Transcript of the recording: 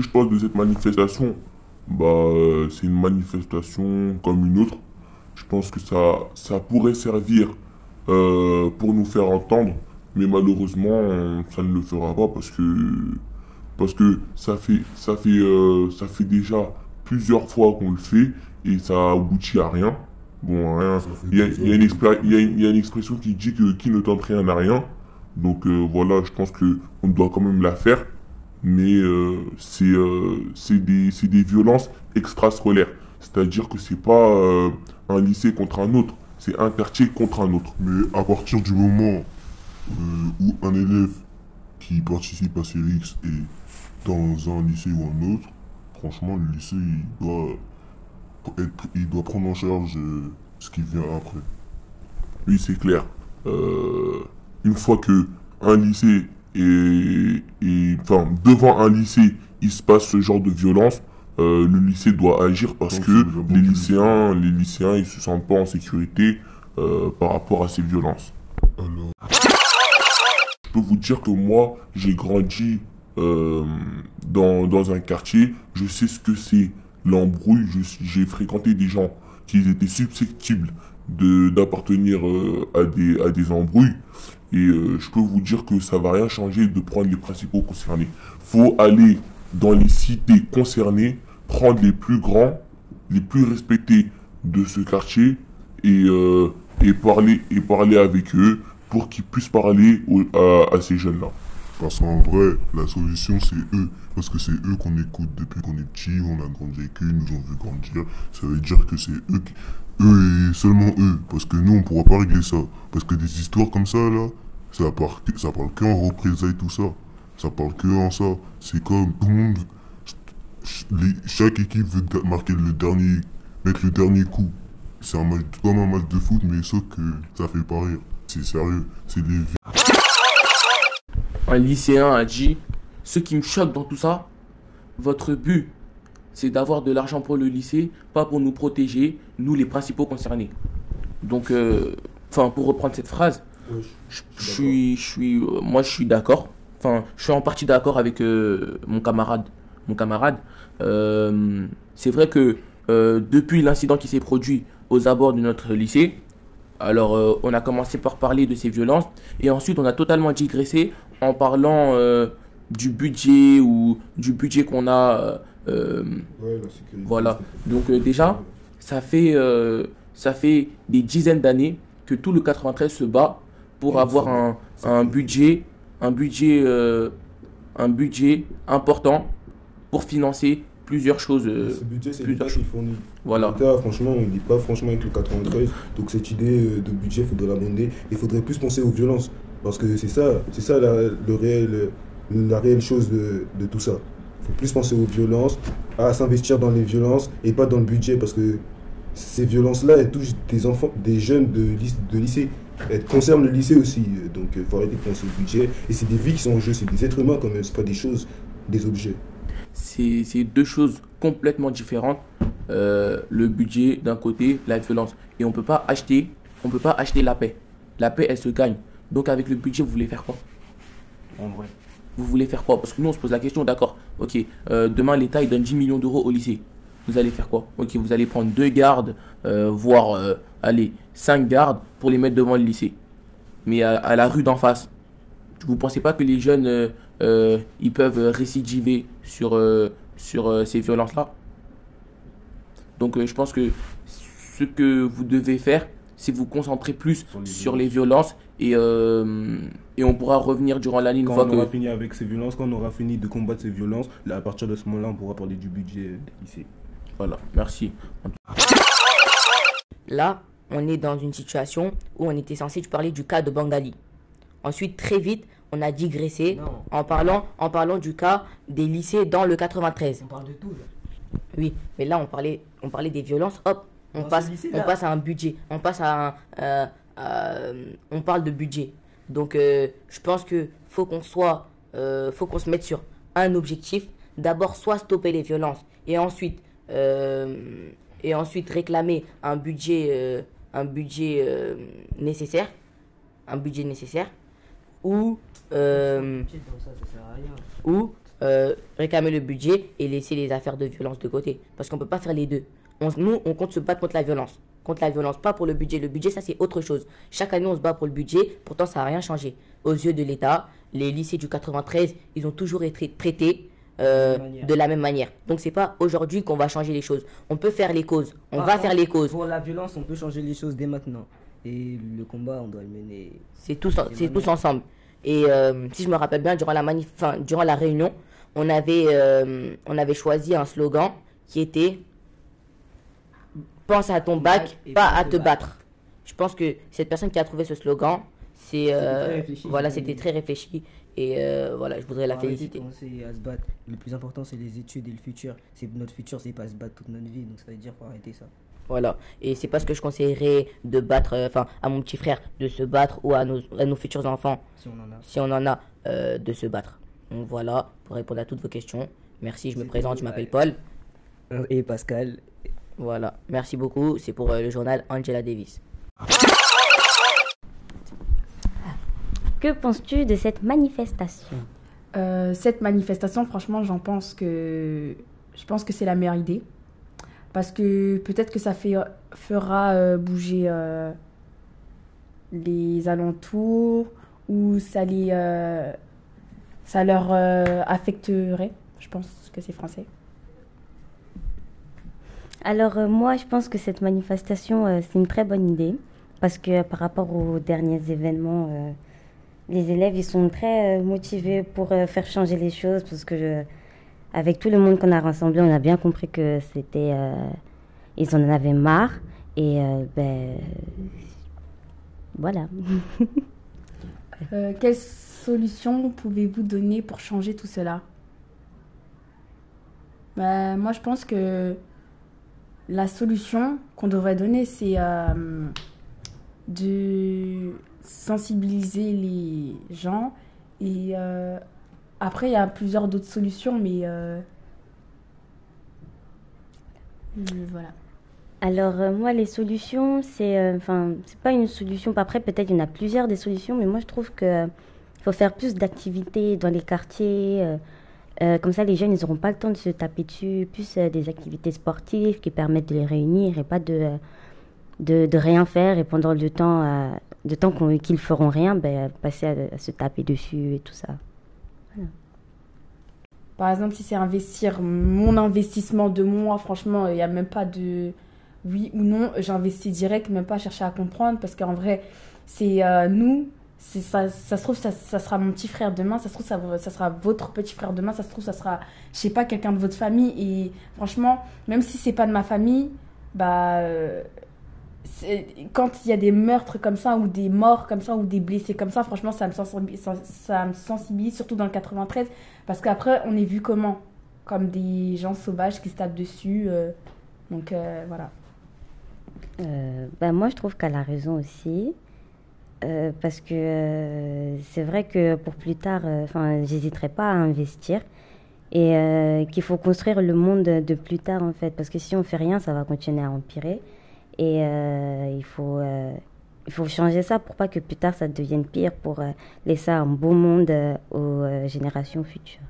que je pense de cette manifestation, bah, euh, c'est une manifestation comme une autre. Je pense que ça, ça pourrait servir euh, pour nous faire entendre, mais malheureusement, ça ne le fera pas parce que, parce que ça fait, ça fait, euh, ça fait déjà plusieurs fois qu'on le fait et ça aboutit à rien. Bon, rien. Il y a, il y a une expla- il y a une- il y a une expression qui dit que qui ne tente rien n'a rien. Donc euh, voilà, je pense que on doit quand même la faire. Mais euh, c'est euh, des, des violences extrascolaires. C'est-à-dire que c'est pas euh, un lycée contre un autre, c'est un quartier contre un autre. Mais à partir du moment euh, où un élève qui participe à Célix est dans un lycée ou un autre, franchement, le lycée, il doit, être, il doit prendre en charge euh, ce qui vient après. Oui, c'est clair. Une fois que un lycée est- enfin, devant un lycée, il se passe ce genre de violence, euh, le lycée doit agir parce Donc, que les lycéens, les lycéens, ils se sentent pas en sécurité euh, par rapport à ces violences. Alors, Je peux vous dire que moi, j'ai grandi euh, dans, dans un quartier, je sais ce que c'est l'embrouille, j'ai fréquenté des gens qui étaient susceptibles d'appartenir euh, à, des, à des embrouilles. Et euh, je peux vous dire que ça va rien changer de prendre les principaux concernés. faut aller dans les cités concernées, prendre les plus grands, les plus respectés de ce quartier et, euh, parler, et parler avec eux pour qu'ils puissent parler à ces jeunes-là. Parce qu'en vrai, la solution, c'est eux. Parce que c'est eux qu'on écoute depuis qu'on est petit, on a grandi avec eux, ils nous ont vu grandir. Ça veut dire que c'est eux, qui- eux et seulement eux. Parce que nous, on pourra pas régler ça. Parce que des histoires comme ça, là, ça parle, ça parle que en représailles, tout ça. Ça parle que en ça. C'est comme tout le monde. chaque équipe veut marquer le dernier, mettre le dernier coup. C'est un match, comme un match de foot, mais sauf que ça fait pas rire. C'est sérieux. C'est un lycéen a dit Ce qui me choque dans tout ça, votre but, c'est d'avoir de l'argent pour le lycée, pas pour nous protéger, nous les principaux concernés. Donc, euh, pour reprendre cette phrase, je je suis, je suis, euh, moi, je suis d'accord. Enfin, je suis en partie d'accord avec euh, mon camarade. Mon camarade. C'est vrai que depuis l'incident qui s'est produit aux abords de notre lycée, alors euh, on a commencé par parler de ces violences et ensuite on a totalement digressé en parlant euh, du budget ou du budget qu'on a. euh, Ouais, la sécurité. Voilà. Donc déjà, ça fait, ça fait des dizaines d'années que tout le 93 se bat pour Ouais, avoir un, budget, un budget, un budget important pour financer plusieurs choses. euh, Ce budget, c'est plusieurs l'État qui fournit. voilà. L'État, franchement, il n'est pas franchement avec le 93. Donc cette idée euh, de budget, il faudrait l'abonder. Il faudrait plus penser aux violences. Parce que c'est ça, c'est ça la, le réel, la réelle chose de, de tout ça. Il faut plus penser aux violences, à s'investir dans les violences et pas dans le budget. Parce que ces violences-là, elles touchent des enfants, des jeunes de, de lycée. Elles concernent le lycée aussi. Donc il faut arrêter de penser au budget. Et c'est des vies qui sont en jeu, c'est des êtres humains quand même, c'est pas des choses, des objets. C'est deux choses complètement différentes. Euh, le budget d'un côté, la violence. Et on peut pas acheter, on peut pas acheter la paix. La paix, elle se gagne. Donc avec le budget, vous voulez faire quoi? En vrai. Vous voulez faire quoi? Parce que nous, on se pose la question, d'accord. Ok, euh, demain, l'État, il donne 10 millions d'euros au lycée. Vous allez faire quoi? Ok, vous allez prendre deux gardes, euh, voire, allez, cinq gardes pour les mettre devant le lycée. Mais à, à la rue d'en face. Vous pensez pas que les jeunes, euh, ils peuvent récidiver sur, euh, sur euh, ces violences-là Donc euh, je pense que ce que vous devez faire, c'est vous concentrer plus sur les, violences et, euh, et on pourra revenir durant l'année une Quand fois on aura que... fini avec ces violences, quand on aura fini de combattre ces violences, là, à partir de ce moment-là, on pourra parler du budget ici. Voilà, merci. Là, on est dans une situation où on était censé parler du cas de Bangali. Ensuite, très vite, on a digressé Non. en parlant, en parlant du cas des lycées dans le 93. On parle de tout là. Oui, mais là, on parlait, on parlait des violences. Hop, on Dans passe, on passe à un budget. On passe à un, euh, euh, on parle de budget. Donc, euh, je pense que faut qu'on soit, faut qu'on se mette sur un objectif. D'abord, soit stopper les violences, et ensuite, et ensuite réclamer un budget, un budget nécessaire, un budget nécessaire, ou, euh, ou euh, réclamer le budget et laisser les affaires de violence de côté. Parce qu'on ne peut pas faire les deux. On- nous, on compte se battre contre la violence. Contre la violence, pas pour le budget. Le budget, ça, c'est autre chose. Chaque année, on se bat pour le budget. Pourtant, ça n'a rien changé. Aux yeux de l'État, les lycées du 93, ils ont toujours été traités euh, de la même manière. Donc, c'est pas aujourd'hui qu'on va changer les choses. On peut faire les causes. On Par va contre, faire les causes. Pour la violence, on peut changer les choses dès maintenant. Et le combat, on doit le mener. C'est tous, c'est tous ensemble. Et euh, si je me rappelle bien, durant la, manif, enfin, durant la réunion, on avait, euh, on avait choisi un slogan qui était Pense à ton bac, pas à te battre. Je pense que cette personne qui a trouvé ce slogan, c'est euh, voilà, c'était très réfléchi. Et euh, voilà, je voudrais la féliciter. de penser à se battre. Le plus important, c'est les études et le futur. C'est notre futur, c'est pas se battre toute notre vie. Donc ça veut dire faut arrêter ça. Voilà. Et c'est pas ce que je conseillerais de battre, euh, enfin, à mon petit frère de se battre ou à nos, à nos futurs enfants Si on en a. si on en a, euh, de se battre. Donc voilà, pour répondre à toutes vos questions. Merci, je me présente, je m'appelle. Paul. Et Pascal. Voilà, merci beaucoup. C'est pour euh, le journal Angela Davis. Que penses-tu de cette manifestation? Euh, cette manifestation, franchement, j'en pense que je pense que c'est la meilleure idée parce que peut-être que ça fera euh, bouger euh, les alentours ou ça les euh, ça leur affecterait. Je pense que c'est français. Alors moi, je pense que cette manifestation, c'est une très bonne idée parce que par rapport aux derniers événements, les élèves, ils sont très motivés pour faire changer les choses parce que avec tout le monde qu'on a rassemblé, on a bien compris que c'était, euh, ils en avaient marre et euh, ben voilà. Euh, quelle solution pouvez-vous donner pour changer tout cela? Ben, Moi, je pense que la solution qu'on devrait donner, c'est euh, de sensibiliser les gens. Et après, il y a plusieurs d'autres solutions, mais euh, voilà. Alors euh, moi les solutions c'est euh, enfin c'est pas une solution après peut-être il y en a plusieurs des solutions mais moi je trouve que euh, faut faire plus d'activités dans les quartiers euh, euh, comme ça les jeunes ils auront pas le temps de se taper dessus plus euh, des activités sportives qui permettent de les réunir et pas de euh, de, rien faire et pendant le temps euh, temps qu'ils feront rien ben passer à se taper dessus et tout ça. Par exemple, si c'est investir mon investissement de moi, franchement, il n'y a même pas de oui ou non. J'investis direct, même pas chercher à comprendre, parce qu'en vrai, c'est euh, nous. Ça, se trouve, ça, sera mon petit frère demain, ça se trouve, ça, ça sera votre petit frère demain, ça se trouve, ça sera, je sais pas, quelqu'un de votre famille. Et franchement, même si c'est pas de ma famille, bah, euh, quand il y a des meurtres comme ça, ou des morts comme ça, ou des blessés comme ça, franchement, ça me sensibilise, ça, me sensibilise surtout dans le 93. Parce qu'après, on est vu comment? Comme des gens sauvages qui se tapent dessus. euh, donc euh, voilà. Ben moi, je trouve qu'elle a raison aussi. Parce que c'est vrai que pour plus tard, enfin, j'hésiterai pas à investir. Et qu'il faut construire le monde de, de plus tard, en fait. Parce que si on fait rien, ça va continuer à empirer. Et euh, il, faut, euh, il faut changer ça pour pas que plus tard, ça devienne pire, pour euh, laisser un beau monde aux générations futures.